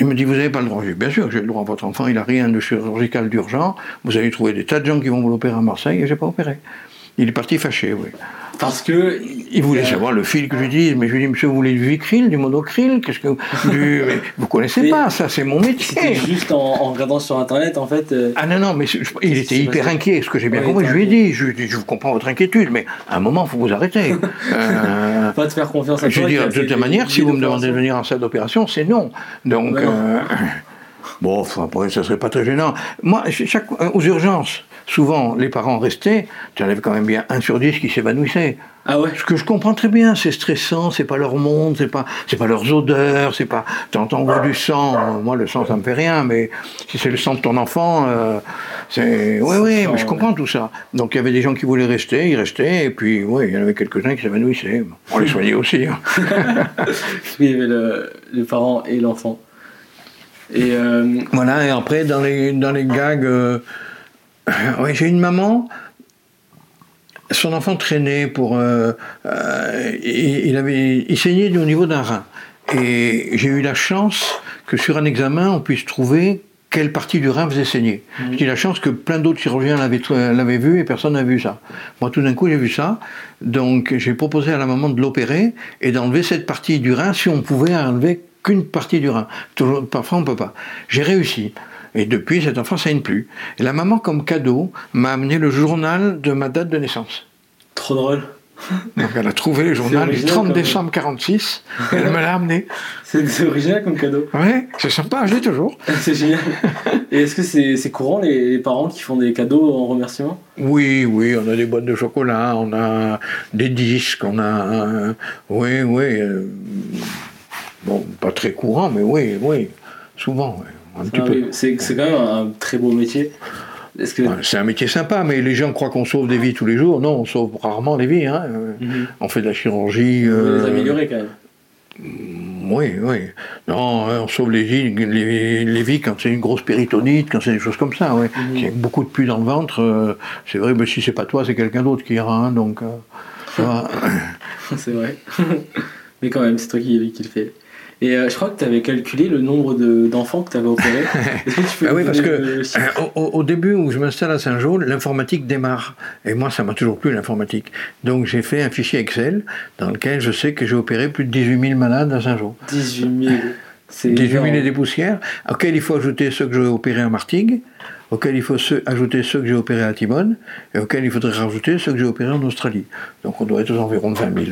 Il me dit, vous n'avez pas le droit. Je dis, bien sûr, j'ai le droit. Votre enfant, il n'a rien de chirurgical d'urgent. Vous allez trouver des tas de gens qui vont vous l'opérer à Marseille et je n'ai pas opéré. Il est parti fâché, oui. Parce que. Il voulait Euh, savoir le fil que j'utilise, mais je lui dis, monsieur, vous voulez du vicryl, du monocryl Qu'est-ce que. Du... vous connaissez Mais- pas, ça, c'est mon C'était métier. juste en, en regardant sur internet, en fait. euh, Ah non, non, mais je- il était hyper inquiet, ce que j'ai bien Ouais, compris. Je lui ai dit, je, lui ai dit, je comprends votre inquiétude, mais à un moment, il faut vous arrêter. Euh, pas te faire confiance à Je toi. veux dire, de toute manière, si vous me demandez de venir en salle d'opération, c'est non. Donc, non. euh, bon, après, ça serait pas très gênant. Moi, ch- chaque, aux urgences, souvent, les parents restaient, tu en avais quand même bien un sur dix qui s'évanouissait. Ah ouais? Ce que je comprends très bien, c'est stressant, c'est pas leur monde, c'est pas, c'est pas leurs odeurs, c'est pas, t'entends du sang, moi le sang ça me fait rien, mais si c'est le sang de ton enfant, euh, c'est, oui, oui, mais je comprends tout ça. Donc il y avait des gens qui voulaient rester, ils restaient, et puis, oui, il y en avait quelques-uns qui s'évanouissaient. On les soignait aussi. hein. Oui, il y avait le, les parents et l'enfant. Et euh, Voilà, et après, dans les, dans les gags, euh, ouais, j'ai une maman, son enfant traînait pour. euh, euh, il, avait, il saignait au niveau d'un rein. Et j'ai eu la chance que sur un examen, on puisse trouver quelle partie du rein faisait saigner. J'ai eu la chance que plein d'autres chirurgiens l'avaient, l'avaient vu et personne n'a vu ça. Moi, tout d'un coup, j'ai vu ça. Donc, j'ai proposé à la maman de l'opérer et d'enlever cette partie du rein si on pouvait enlever qu'une partie du rein. Toujours, parfois, on peut pas. J'ai réussi. Et depuis, cet enfant saigne plus. Et la maman, comme cadeau, m'a amené le journal de ma date de naissance. trop drôle. Donc elle a trouvé le journal du original, 30 quand même. décembre 46 et elle me l'a amené. C'est original comme cadeau. Ouais, c'est sympa, je l'ai toujours. C'est génial. Et est-ce que c'est courant les, les parents qui font des cadeaux en remerciement? Oui, oui, on a des boîtes de chocolat, on a des disques, on a. oui, oui. euh, bon, pas très courant, mais oui, oui. Souvent, oui. Un petit peu. oui, C'est quand même un très beau métier. Que. C'est un métier sympa, mais les gens croient qu'on sauve des vies tous les jours. Non, on sauve rarement des vies. Hein. Euh, Mhm. On fait de la chirurgie. Vous euh, les améliorer quand même. Oui, oui. Non, hein, on sauve les vies, les, les vies quand c'est une grosse péritonite, quand c'est des choses comme ça. Ouais. Mhm. S'il y a beaucoup de pus dans le ventre, euh, c'est vrai, mais si c'est pas toi, c'est quelqu'un d'autre qui ira. hein, donc, euh, c'est vrai. Mais quand même, c'est toi qui, qui le fais. Et euh, je crois que tu avais calculé le nombre de- d'enfants que tu avais opérés. Est-ce que tu peux Ah oui, nous parce que euh, au, au début où je m'installe à Saint-Jean, l'informatique démarre. Et moi, ça m'a toujours plu, l'informatique. Donc j'ai fait un fichier Excel dans lequel je sais que j'ai opéré plus de 18 000 malades à Saint-Jean. 18 000. C'est 18 000 énorme. et des poussières, auxquels il faut ajouter ceux que j'ai opérés à Martigues, auxquels il faut ceux- ajouter ceux que j'ai opérés à Timone, et auxquels il faudrait rajouter ceux que j'ai opérés en Australie. Donc on doit être aux environs de 20 000.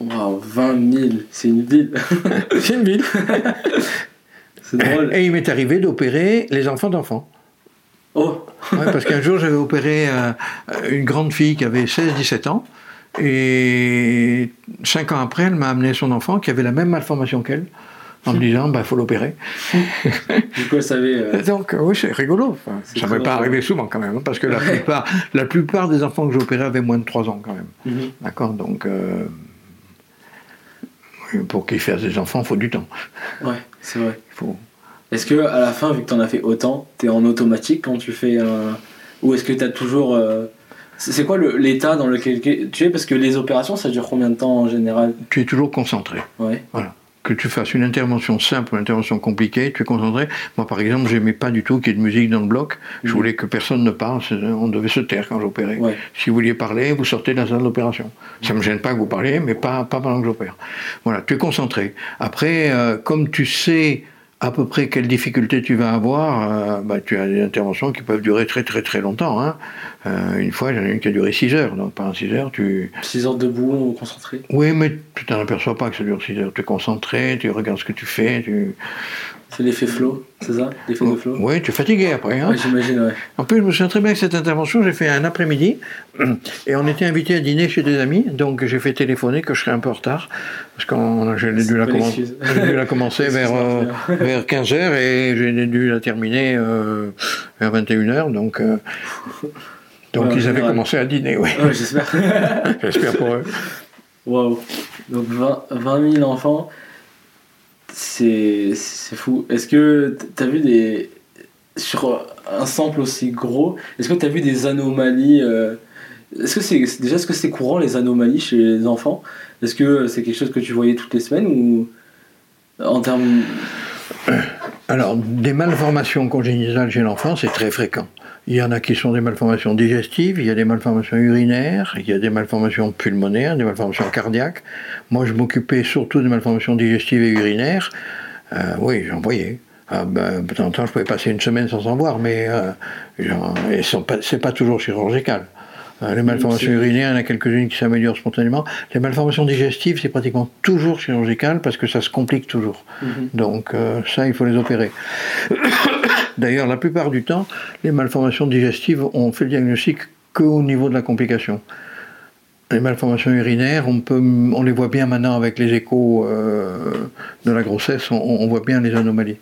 Waouh, 20 000, c'est une ville. C'est une ville. c'est drôle. Et il m'est arrivé d'opérer les enfants d'enfants. Oh, Ouais, parce qu'un jour, j'avais opéré euh, une grande fille qui avait 16-17 ans. Et cinq ans après, elle m'a amené son enfant qui avait la même malformation qu'elle, en me disant, il bah, faut l'opérer. du coup, elle savait. euh, Donc, euh, oui, c'est rigolo. Enfin, ça ne m'est pas arrivé souvent quand même, hein, parce que la, plupart, la plupart des enfants que j'ai opérés avaient moins de 3 ans quand même. mhm. D'accord Donc, euh, pour qu'ils fassent des enfants, il faut du temps. Ouais, c'est vrai. Faut... Est-ce que à la fin, vu que t'en as fait autant, t'es en automatique quand tu fais un. Ou est-ce que t'as toujours. euh, C'est quoi l'état dans lequel tu es? Parce que les opérations, ça dure combien de temps en général? Tu es toujours concentré. Ouais. Que tu fasses une intervention simple ou une intervention compliquée, tu es concentré. Moi, par exemple, j'aimais pas du tout qu'il y ait de musique dans le bloc. Je Mhm. voulais que personne ne parle. On devait se taire quand j'opérais. Ouais. Si vous vouliez parler, vous sortez de la salle d'opération. Ça me gêne pas que vous parliez, mais pas, pas pendant que j'opère. Voilà, tu es concentré. Après, euh, comme tu sais à peu près quelles difficultés tu vas avoir, euh, bah, tu as des interventions qui peuvent durer très très très longtemps. hein. Euh, une fois, j'en ai une qui a duré 6 heures. Donc pendant 6 heures, tu, 6 heures debout, concentré. oui, mais tu t'en aperçois pas que ça dure 6 heures. Tu es concentré, tu regardes ce que tu fais. Tu... C'est l'effet flow, c'est ça L'effet de flow? Oui, tu es fatigué après. hein? Ouais, j'imagine, ouais. En plus, je me souviens très bien que cette intervention, j'ai fait un après-midi et on était invité à dîner chez des amis. Donc j'ai fait téléphoner que je serais un peu en retard parce qu'on j'ai dû, la commen- dû commencer vers, euh, vers 15h et j'ai dû la terminer euh, vers 21h. Donc, euh, donc Ouais, ils avaient commencé à dîner, oui. Ouais, j'espère. J'espère pour eux. Waouh. Donc 20, 20 000 enfants, c'est c'est fou. Est-ce que t'as vu des. Sur un sample aussi gros, est-ce que t'as vu des anomalies euh, Est-ce que c'est déjà est-ce que c'est courant les anomalies chez les enfants? Est-ce que c'est quelque chose que tu voyais toutes les semaines ou en termes Alors, des malformations congénitales chez l'enfant, c'est très fréquent. Il y en a qui sont des malformations digestives, il y a des malformations urinaires, il y a des malformations pulmonaires, des malformations cardiaques. Moi, je m'occupais surtout des malformations digestives et urinaires. Euh, oui, j'en voyais. Ah ben, de temps en temps, je pouvais passer une semaine sans en voir, mais euh, c'est pas toujours chirurgical. Les malformations urinaires, il y en a quelques-unes qui s'améliorent spontanément. Les malformations digestives, c'est pratiquement toujours chirurgical parce que ça se complique toujours. Donc euh, ça, il faut les opérer. D'ailleurs, la plupart du temps, les malformations digestives, on fait le diagnostic qu'au niveau de la complication. Les malformations urinaires, on, peut, on les voit bien maintenant avec les échos euh, de la grossesse, on, on voit bien les anomalies.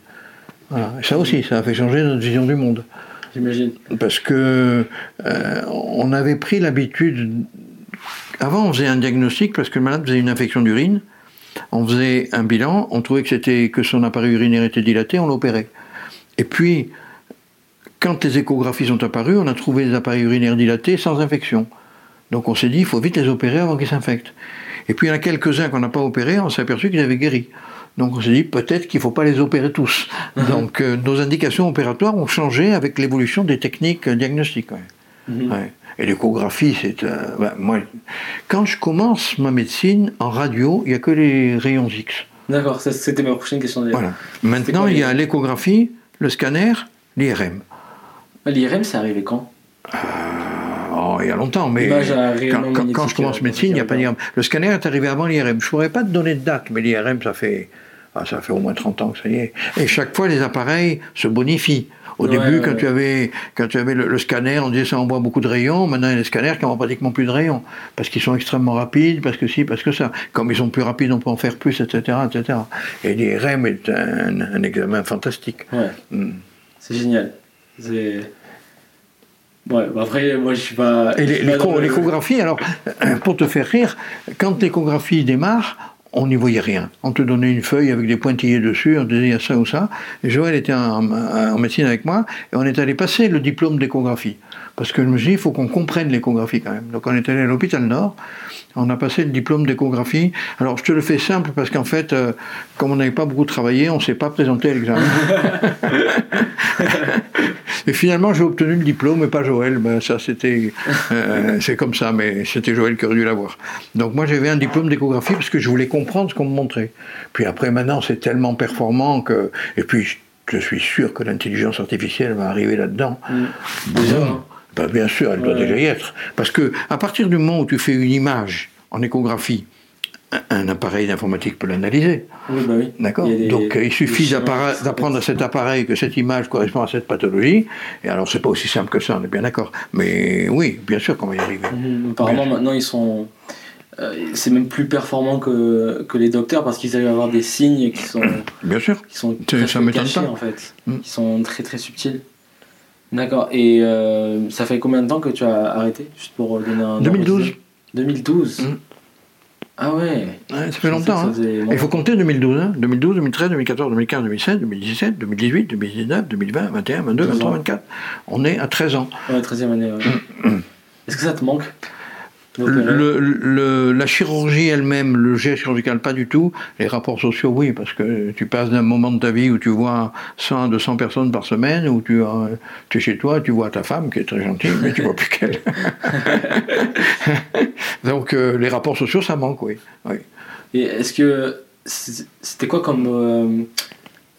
Voilà. Et ça aussi, ça a fait changer notre vision du monde. J'imagine. Parce que euh, on avait pris l'habitude. Avant, on faisait un diagnostic parce que le malade faisait une infection d'urine. On faisait un bilan, on trouvait que, que son appareil urinaire était dilaté, on l'opérait. Et puis, quand les échographies sont apparues, on a trouvé des appareils urinaires dilatés sans infection. Donc on s'est dit, il faut vite les opérer avant qu'ils s'infectent. Et puis il y en a quelques-uns qu'on n'a pas opérés, on s'est aperçu qu'ils avaient guéri. Donc on s'est dit, peut-être qu'il ne faut pas les opérer tous. Donc euh, nos indications opératoires ont changé avec l'évolution des techniques euh, diagnostiques. ouais. Mhm. Ouais. Et l'échographie, c'est. euh, bah, moi, quand je commence ma médecine, en radio, il n'y a que les rayons X. D'accord, c'était ma prochaine question. Voilà. Maintenant, il y a l'échographie, le scanner, l'IRM. Ah, L'IRM, c'est arrivé quand? Oh, il y a longtemps, mais quand, quand- quand magnétique, je commence euh, médecine, il n'y a pas d'IRM. Le scanner est arrivé avant l'IRM. Je ne pourrais pas te donner de date, mais l'IRM, ça fait, ah, ça fait au moins 30 ans que ça y est. Et chaque fois, les appareils se bonifient. Au Ouais, début, ouais, quand, ouais. Tu avais, quand tu avais le, le scanner, on disait ça envoie beaucoup de rayons. Maintenant, il y a des scanners qui n'envoient pratiquement plus de rayons. Parce qu'ils sont extrêmement rapides, parce que si, parce que ça. Comme ils sont plus rapides, on peut en faire plus, etc. etc. Et l'IRM est un, un examen fantastique. Ouais. Mm. C'est génial. C'est. Ouais, bah après, moi je suis pas. Et le- l'échographie, alors, pour te faire rire, quand l'échographie démarre, on n'y voyait rien. On te donnait une feuille avec des pointillés dessus, on te disait il y a ça ou ça. Et Joël était en, en médecine avec moi, et on est allé passer le diplôme d'échographie. Parce que je me suis dit, il faut qu'on comprenne l'échographie quand même. Donc on est allé à l'hôpital Nord, on a passé le diplôme d'échographie. Alors je te le fais simple parce qu'en fait, euh, comme on n'avait pas beaucoup travaillé, on ne s'est pas présenté à l'examen. Et finalement, j'ai obtenu le diplôme et pas Joël. Ben, ça, c'était, euh, c'est comme ça, mais c'était Joël qui aurait dû l'avoir. Donc moi, j'avais un diplôme d'échographie parce que je voulais comprendre ce qu'on me montrait. Puis après, maintenant, c'est tellement performant que, et puis, je- suis sûr que l'intelligence artificielle va arriver là-dedans. Mm. Hein. Ben, bien sûr, elle doit Ouais. déjà y être. Parce que à partir du moment où tu fais une image en échographie un appareil d'informatique peut l'analyser. Oui, bah oui. D'accord Il des- Donc euh, il suffit d'apprendre à cet appareil que cette image correspond à cette pathologie. Et alors c'est pas aussi simple que ça, on est bien d'accord. Mais oui, bien sûr qu'on va y arriver. Mhm. Apparemment, maintenant, ils sont. euh, c'est même plus performant que, que les docteurs parce qu'ils arrivent à avoir des signes qui sont, Bien sûr. qui sont très ça cachés pas. en fait, Mm. qui sont très très subtils. D'accord. Et euh, ça fait combien de temps que tu as arrêté Juste pour donner un. 2012. ordre d'idée 2012 Mm. Ah ouais Ouais, ça fait longtemps. hein. Il faut compter 2012, hein. 2012, 2013, 2014, 2015, 2016, 2017, 2018, 2019, 2020, 21, 22, 23, 24. On est à 13 ans. Ouais, 13 e année. ouais. Est-ce que ça te manque Le, le- la chirurgie elle-même, le geste chirurgical, pas du tout. Les rapports sociaux, oui, parce que tu passes d'un moment de ta vie où tu vois 100 à 200 personnes par semaine, où tu, euh, tu es chez toi, tu vois ta femme, qui est très gentille, mais tu vois plus qu'elle. Donc euh, les rapports sociaux, ça manque, oui. oui. Et est-ce que c'était quoi comme euh,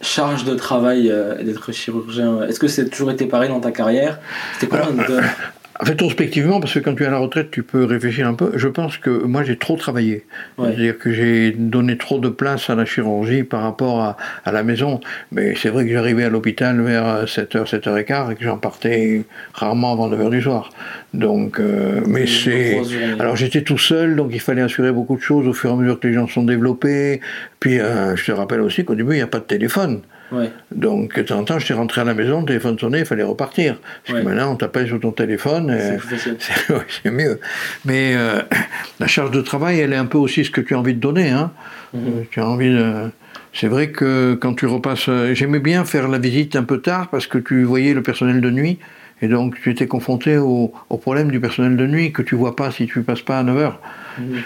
charge de travail euh, d'être chirurgien? Est-ce que c'est toujours été pareil dans ta carrière? C'était quoi de... Rétrospectivement, parce que quand tu es à la retraite, tu peux réfléchir un peu. Je pense que moi, j'ai trop travaillé. Ouais. C'est-à-dire que j'ai donné trop de place à la chirurgie par rapport à, à la maison. Mais c'est vrai que j'arrivais à l'hôpital vers 7h, 7h15 et que j'en partais rarement avant 9h du soir. Donc, euh, mais C'est. Alors j'étais tout seul, donc il fallait assurer beaucoup de choses au fur et à mesure que les gens sont développés. Puis euh, je te rappelle aussi qu'au début, il n'y a pas de téléphone. Ouais. Donc de temps en temps, j'étais rentré à la maison, le téléphone sonnait, il fallait repartir. Parce Ouais. que maintenant, on t'appelle sur ton téléphone. C'est ouais, mieux. Mais euh, la charge de travail, elle est un peu aussi ce que tu as envie de donner. Hein. Mhm. Euh, Tu as envie de... C'est vrai que quand tu repasses... euh, J'aimais bien faire la visite un peu tard parce que tu voyais le personnel de nuit. Et donc tu étais confronté au, au problème du personnel de nuit que tu vois pas si tu passes pas à 9h. Mhm.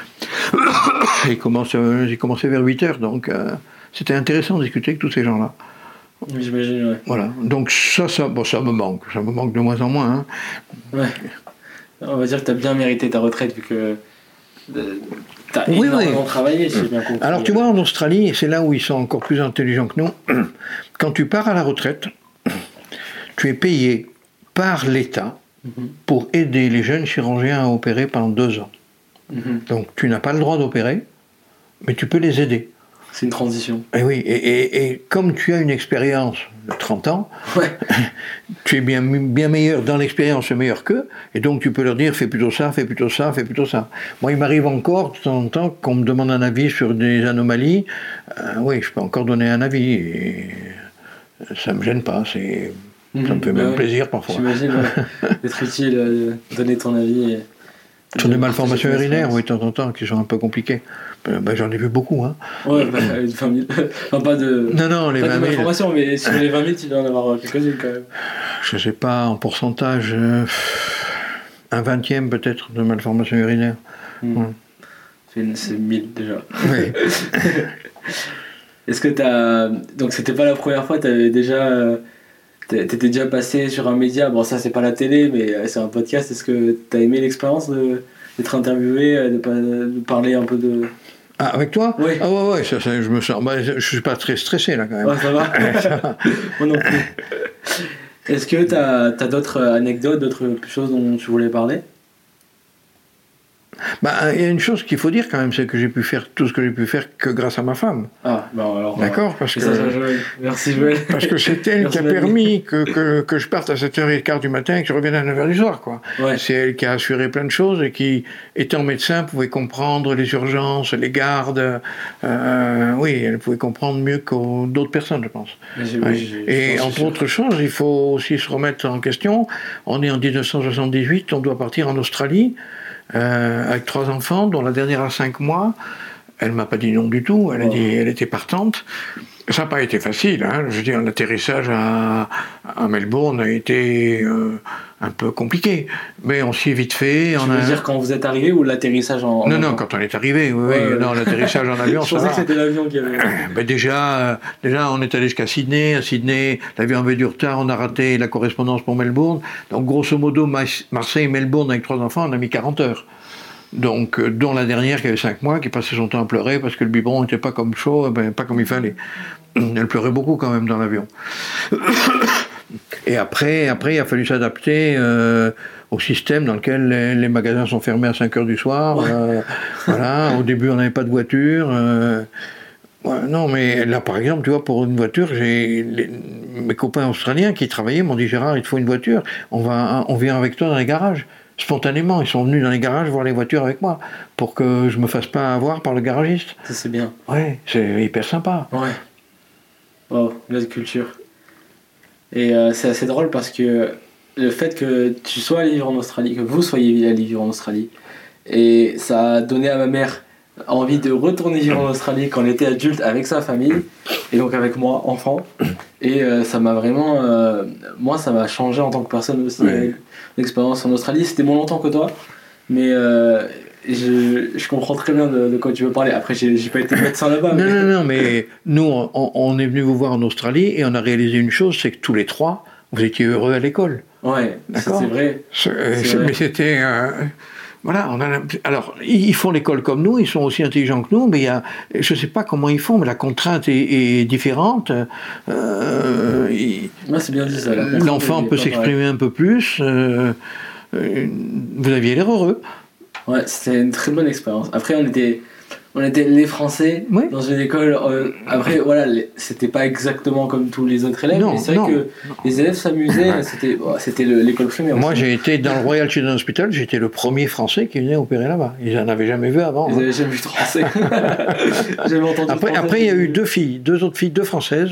J'ai commencé, j'ai commencé vers 8h, donc euh, c'était intéressant de discuter avec tous ces gens-là. J'imagine, ouais. Voilà. Donc ça, ça, bon, ça me manque. Ça me manque de moins en moins. hein. ouais. On va dire que tu as bien mérité ta retraite vu que tu as Oui, énormément oui. travaillé, si bien compris. Alors tu vois, en Australie, et c'est là où ils sont encore plus intelligents que nous, quand tu pars à la retraite, tu es payé par l'État Mhm. pour aider les jeunes chirurgiens à opérer pendant deux ans. Mhm. Donc tu n'as pas le droit d'opérer, mais tu peux les aider. C'est une transition. Et oui, et, et- et comme tu as une expérience de 30 ans, Ouais. tu es bien, bien meilleur dans l'expérience, meilleur qu'eux, et donc tu peux leur dire fais plutôt ça, fais plutôt ça, fais plutôt ça. Moi, il m'arrive encore de temps en temps qu'on me demande un avis sur des anomalies. Euh, oui, je peux encore donner un avis, et ça me gêne pas, c'est, ça me Mhm. fait Bah même ouais. plaisir parfois. J'imagine ouais, d'être utile, euh, donner ton avis. Et... Sur des de malformations urinaires, oui, de temps en temps, qui sont un peu compliquées. Ben, j'en ai vu beaucoup. Hein. Ouais, bah, une 20 000. Enfin, pas de. Non, non, les pas de 20 000, malformations, mais sur les 20 000, tu dois en avoir quelques-unes quand même. je sais pas, en pourcentage, euh, un vingtième peut-être de malformations urinaires. Mhm. Ouais. C'est- C'est 1000 déjà. Oui. Est-ce que t'as. Donc, c'était pas la première fois, t'avais déjà. Euh, t'é- T'étais déjà passé sur un média, bon, ça c'est pas la télé, mais euh, c'est un podcast. Est-ce que t'as aimé l'expérience d'être interviewé, euh, de, de parler un peu de. Ah, avec toi? Oui. Ah ouais, ouais, ça, ça, je me sens. bah, je suis pas très stressé là quand même. Ouais, ça va Moi non plus. Est-ce que t'as as, d'autres anecdotes, d'autres choses dont tu voulais parler? Bah, il y a une chose qu'il faut dire quand même, c'est que j'ai pu faire tout ce que j'ai pu faire que grâce à ma femme. Ah, bon alors. D'accord Parce euh, ça, ça, que, Joël. Merci Joël. parce que c'est elle qui a permis que, que, que je parte à 7h15 du matin et que je revienne à 9h du soir. Quoi. Ouais. C'est elle qui a assuré plein de choses et qui, étant médecin, pouvait comprendre les urgences, les gardes. Euh, oui, elle pouvait comprendre mieux que d'autres personnes, je pense. Ouais. Et entre autres choses, il faut aussi se remettre en question. On est en 1978, on doit partir en Australie euh, avec trois enfants, dont la dernière a cinq mois. Elle m'a pas dit non du tout. Elle a dit, elle était partante. Ça n'a pas été facile. Hein. Je veux dire, l'atterrissage à, à Melbourne a été euh, un peu compliqué, mais on s'y est vite fait. Tu on veux a- dire quand vous êtes arrivé ou l'atterrissage en. en Non, non, quand on est arrivé, oui, Ouais, oui. Non, l'atterrissage en avion, Je ça pensais va. que c'était l'avion qui avait. Ben déjà, euh, déjà, on est allé jusqu'à Sydney. À Sydney, l'avion avait du retard. On a raté la correspondance pour Melbourne. Donc, grosso modo, Ma- Marseille-Melbourne avec trois enfants, on a mis 40 heures. Donc, euh, dont la dernière qui avait 5 mois, qui passait son temps à pleurer parce que le biberon n'était pas comme chaud, ben, pas comme il fallait. Elle pleurait beaucoup quand même dans l'avion. Et après, après, il a fallu s'adapter euh, au système dans lequel les, les magasins sont fermés à 5 heures du soir. euh, voilà, au début, on n'avait pas de voiture. euh, ouais, non, mais là, par exemple, tu vois, pour une voiture, j'ai mes copains australiens qui travaillaient m'ont dit Gérard, il te faut une voiture. On va, on vient avec toi dans les garages. Spontanément, ils sont venus dans les garages voir les voitures avec moi pour que je me fasse pas avoir par le garagiste. Ça, c'est bien. Ouais, c'est hyper sympa. Ouais. Wow, belle culture. Et euh, c'est assez drôle parce que le fait que tu sois allé vivre en Australie, que vous soyez allé vivre en Australie, et ça a donné à ma mère envie de retourner vivre en Australie quand elle était adulte avec sa famille, et donc avec moi, enfant. Et euh, ça m'a vraiment. euh, moi, ça m'a changé en tant que personne aussi. L'expérience en Australie, c'était moins longtemps que toi, mais je, je comprends très bien de, de quoi tu veux parler. Après, j'ai pas été médecin là-bas. Non, mais- non, non, mais nous, on, on est venu vous voir en Australie et on a réalisé une chose, c'est que tous les trois, vous étiez heureux à l'école. Ouais, ça, D'accord. c'est vrai. C'est- euh, C'est vrai. mais c'était... euh, voilà, on a, l'imp- alors, ils font l'école comme nous, ils sont aussi intelligents que nous, mais il y a, je ne sais pas comment ils font, mais la contrainte est, est différente. Euh, c'est bien dit ça. contrainte L'enfant peut s'exprimer un peu plus. euh, euh, vous aviez l'air heureux. Ouais, c'était une très bonne expérience. Après, on était, on était les Français Oui. dans une école. euh, après, voilà, c'était pas exactement comme tous les autres élèves, Non, mais c'est vrai que les élèves s'amusaient. C'était, bon, c'était le- l'école primaire. Moi, j'ai été dans le Royal Children's Hospital, j'étais le premier Français qui venait opérer là-bas. Ils n'en avaient jamais vu avant. Ils hein. avaient jamais vu de français. jamais entendu. de Après, français. après, il y a eu deux filles, deux autres filles, deux françaises,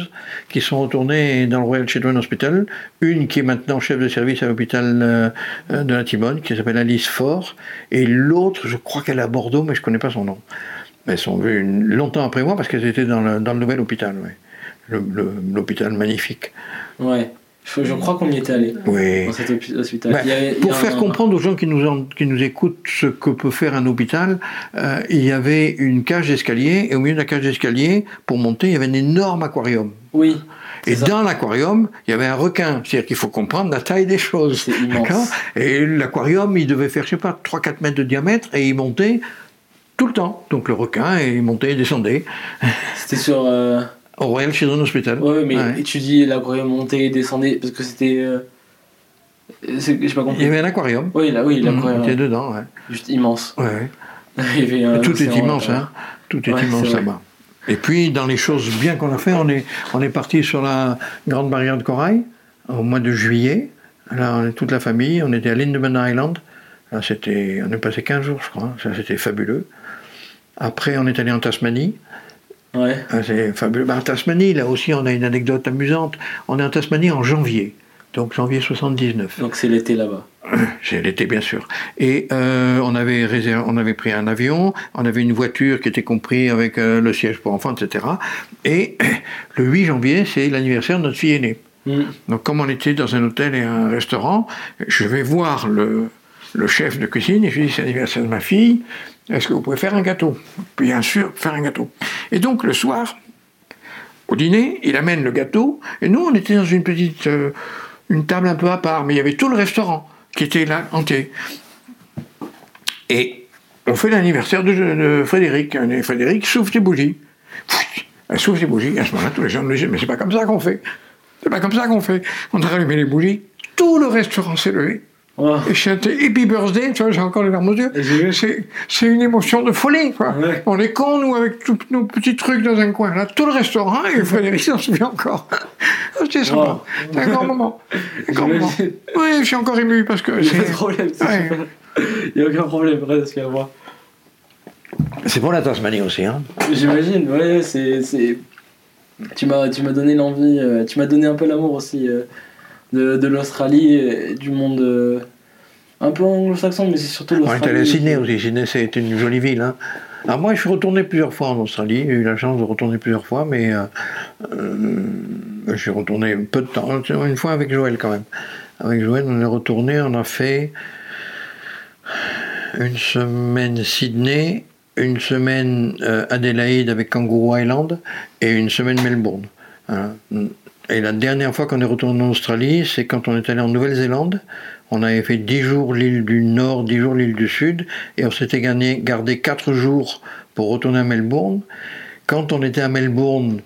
qui sont retournées dans le Royal Children's Hospital. Une qui est maintenant chef de service à l'hôpital euh, de la Timone, qui s'appelle Alice Faure. Et l'autre, je crois qu'elle est à Bordeaux, mais je ne connais pas son nom. Elles sont venues une- longtemps après moi parce qu'elles étaient dans le, dans le nouvel hôpital. L'hôpital magnifique. Ouais. Je, je crois qu'on y était allé. Oui. Dans cet. Ben, Il y avait- il y pour a faire un- comprendre aux gens qui nous, en- qui nous écoutent ce que peut faire un hôpital, euh, il y avait une cage d'escalier, et au milieu de la cage d'escalier, pour monter, il y avait un énorme aquarium. Oui. Et dans l'aquarium, il y avait un requin. C'est-à-dire qu'il faut comprendre la taille des choses. C'est immense. D'accord? Et l'aquarium, il devait faire, je sais pas, 3-4 mètres de diamètre, et il montait tout le temps. Donc le requin, il montait et descendait C'était sur. euh, au Royal Children's Hospital. Ouais, mais Ouais. étudier l'aquarium monter et descendait parce que c'était. euh, c'est- J'ai pas Il compris. y avait un aquarium. Oui, là, oui, Mmh, l'aquarium. il était dedans, ouais. Juste immense. Ouais. Il y avait un Tout est immense, euh, hein. Tout est Ouais, immense là-bas. Et puis, dans les choses bien qu'on a fait, on est, on est parti sur la Grande Barrière de Corail au mois de juillet. Là, on est toute la famille. On était à Lindeman Island. Là, c'était, on est passé 15 jours, je crois. Ça, c'était fabuleux. Après, on est allé en Tasmanie. Ouais. Ah, C'est fabuleux. Bah, en Tasmanie, là aussi, on a une anecdote amusante. On est en Tasmanie en janvier. Donc, janvier 79. Donc c'est l'été là-bas. C'est l'été, bien sûr. Et euh, on, avait réservé, on avait pris un avion, on avait une voiture qui était compris avec euh, le siège pour enfants, etc. Et le 8 janvier, c'est l'anniversaire de notre fille aînée. Mm. Donc, comme on était dans un hôtel et un restaurant, je vais voir le, le chef de cuisine et je lui dis c'est l'anniversaire de ma fille, est-ce que vous pouvez faire un gâteau? Bien sûr, faire un gâteau. Et donc, le soir, au dîner, il amène le gâteau, et nous, on était dans une petite. euh, une table un peu à part, mais il y avait tout le restaurant qui était là, entier. Et on fait l'anniversaire de, Frédéric. Frédéric souffle des bougies. Elle souffle des bougies. À ce moment-là, tous les gens nous disaient Mais c'est pas comme ça qu'on fait. C'est pas comme ça qu'on fait. On a rallumé les bougies. Tout le restaurant s'est levé. Oh. Et chanté Happy Birthday, tu vois, j'ai encore les larmes aux yeux. C'est, une émotion de folie, quoi. Ouais. On est cons, nous, avec tous nos petits trucs dans un coin. Là, tout le restaurant, et Frédéric s'en souvient encore. Ah, C'était sympa. Wow. C'est un grand moment. Un grand moment. J'imagine. Oui, je suis encore ému parce que Il n'y a pas de c'est, problème. c'est Ouais. super. Il n'y a aucun problème, presque à voir. c'est pour la Tasmanie aussi. Hein. J'imagine, ouais, c'est. c'est- Tu m'as, tu m'as donné l'envie, euh, tu m'as donné un peu l'amour aussi euh, de, de l'Australie, et du monde euh, un peu anglo-saxon, mais c'est surtout On est l'Australie. allé à Sydney aussi. Sydney, c'est une jolie ville. Hein. Alors moi, je suis retourné plusieurs fois en Australie. J'ai eu la chance de retourner plusieurs fois, mais euh, euh, je suis retourné peu de temps. Une fois avec Joël quand même. Avec Joël, on est retourné. On a fait une semaine Sydney, une semaine euh, Adélaïde avec Kangaroo Island et une semaine Melbourne. Voilà. Et la dernière fois qu'on est retourné en Australie, c'est quand on est allé en Nouvelle-Zélande. On avait fait 10 jours l'île du Nord, 10 jours l'île du Sud, et on s'était gardé 4 jours pour retourner à Melbourne. Quand on était à Melbourne,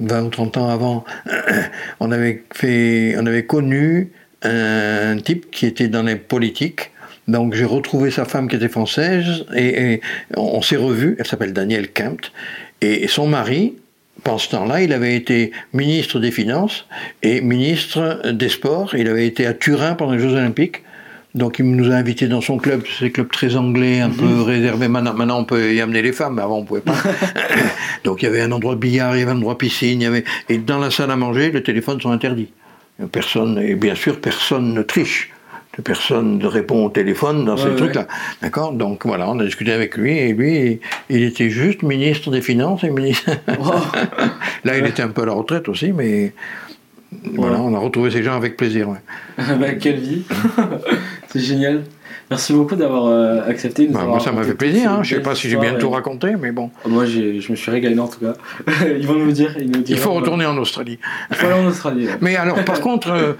20 ou 30 ans avant, on avait, fait, on avait connu un type qui était dans les politiques. Donc j'ai retrouvé sa femme qui était française et, et on s'est revus. Elle s'appelle Danielle Kempt. Et son mari, pendant ce temps-là, il avait été ministre des Finances et ministre des Sports. Il avait été à Turin pendant les Jeux Olympiques. Donc il nous a invités dans son club, c'est un club très anglais, un peu réservé. Maintenant, maintenant, on peut y amener les femmes, mais avant on pouvait pas. Donc il y avait un endroit de billard, il y avait un endroit de piscine, il y avait... et dans la salle à manger, les téléphones sont interdits. Personne, et bien sûr, personne ne triche. Personne ne répond au téléphone dans ces Ouais, trucs-là. D'accord? Donc voilà, on a discuté avec lui, et lui, il était juste ministre des Finances et ministre. Wow. Là, il était un peu à la retraite aussi, mais voilà, on a retrouvé ces gens avec plaisir. bah, quelle vie? C'est génial. Merci beaucoup d'avoir euh, accepté. de Bah, moi, ça m'a fait plaisir. Hein. Je sais belles pas si j'ai bien tout et- raconté, mais bon. Moi, j'ai- je me suis régalé en tout cas. ils vont nous dire. Ils nous Il faut euh, retourner en Australie. Il faut aller en Australie. ouais. Mais alors, par contre, euh,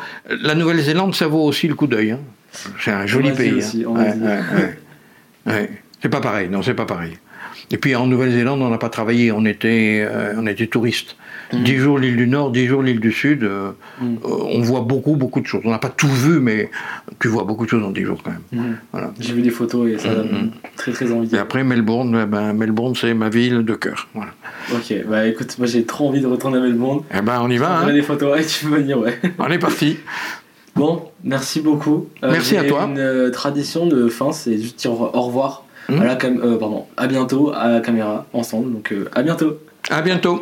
la Nouvelle-Zélande, ça vaut aussi le coup d'œil. hein. C'est un joli pays. hein. ouais. Ouais. C'est pas pareil, non, c'est pas pareil. Et puis en Nouvelle-Zélande, on n'a pas travaillé, on était, euh, on était touristes. Mhm. Dix jours l'île du Nord, dix jours l'île du Sud, euh, Mhm. euh, on voit beaucoup, beaucoup de choses. On n'a pas tout vu, mais tu vois beaucoup de choses en dix jours quand même. Mhm. Voilà. J'ai vu des photos et ça donne très très envie. Et après, Melbourne, eh ben, Melbourne, c'est ma ville de cœur. Voilà. Ok, bah écoute, moi j'ai trop envie de retourner à Melbourne. Eh ben, on y va, t'enverrai hein. des photos, ouais, tu peux venir, ouais. on est parti. Bon, merci beaucoup. Euh, Merci à toi. Une tradition de fin, c'est juste dire au revoir Mhm. à la cam- pardon, à bientôt à la caméra ensemble. Donc à bientôt. À bientôt.